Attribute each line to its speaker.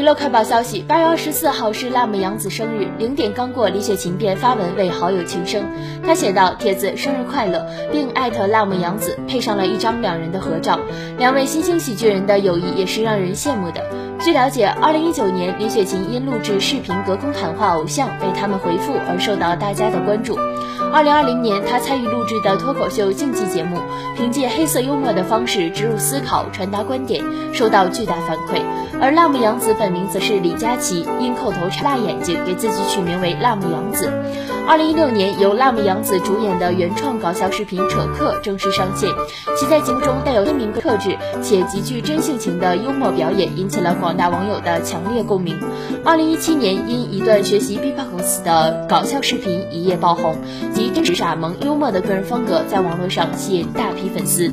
Speaker 1: 娱乐快报消息：八月二十四号是辣目杨子生日，零点刚过，李雪琴便发文为好友庆生。她写道：“帖子生日快乐，并艾特辣目杨子，配上了一张两人的合照。两位新兴喜剧人的友谊也是让人羡慕的。”据了解，二零一九年李雪琴因录制视频隔空喊话偶像被他们回复而受到大家的关注。二零二零年，她参与录制的脱口秀竞技节目，凭借黑色幽默的方式植入思考、传达观点，受到巨大反馈。而辣目洋子本名则是李佳琦，因扣头插大眼睛，给自己取名为辣目洋子。二零一六年，由辣目洋子主演的原创搞笑视频《扯客》正式上线，其在节目中带有鲜明特质且极具真性情的幽默表演，引起了广广大网友的强烈共鸣。二零一七年，因一段学习 B-box 的搞笑视频一夜爆红，及真实傻萌幽默的个人风格，在网络上吸引大批粉丝。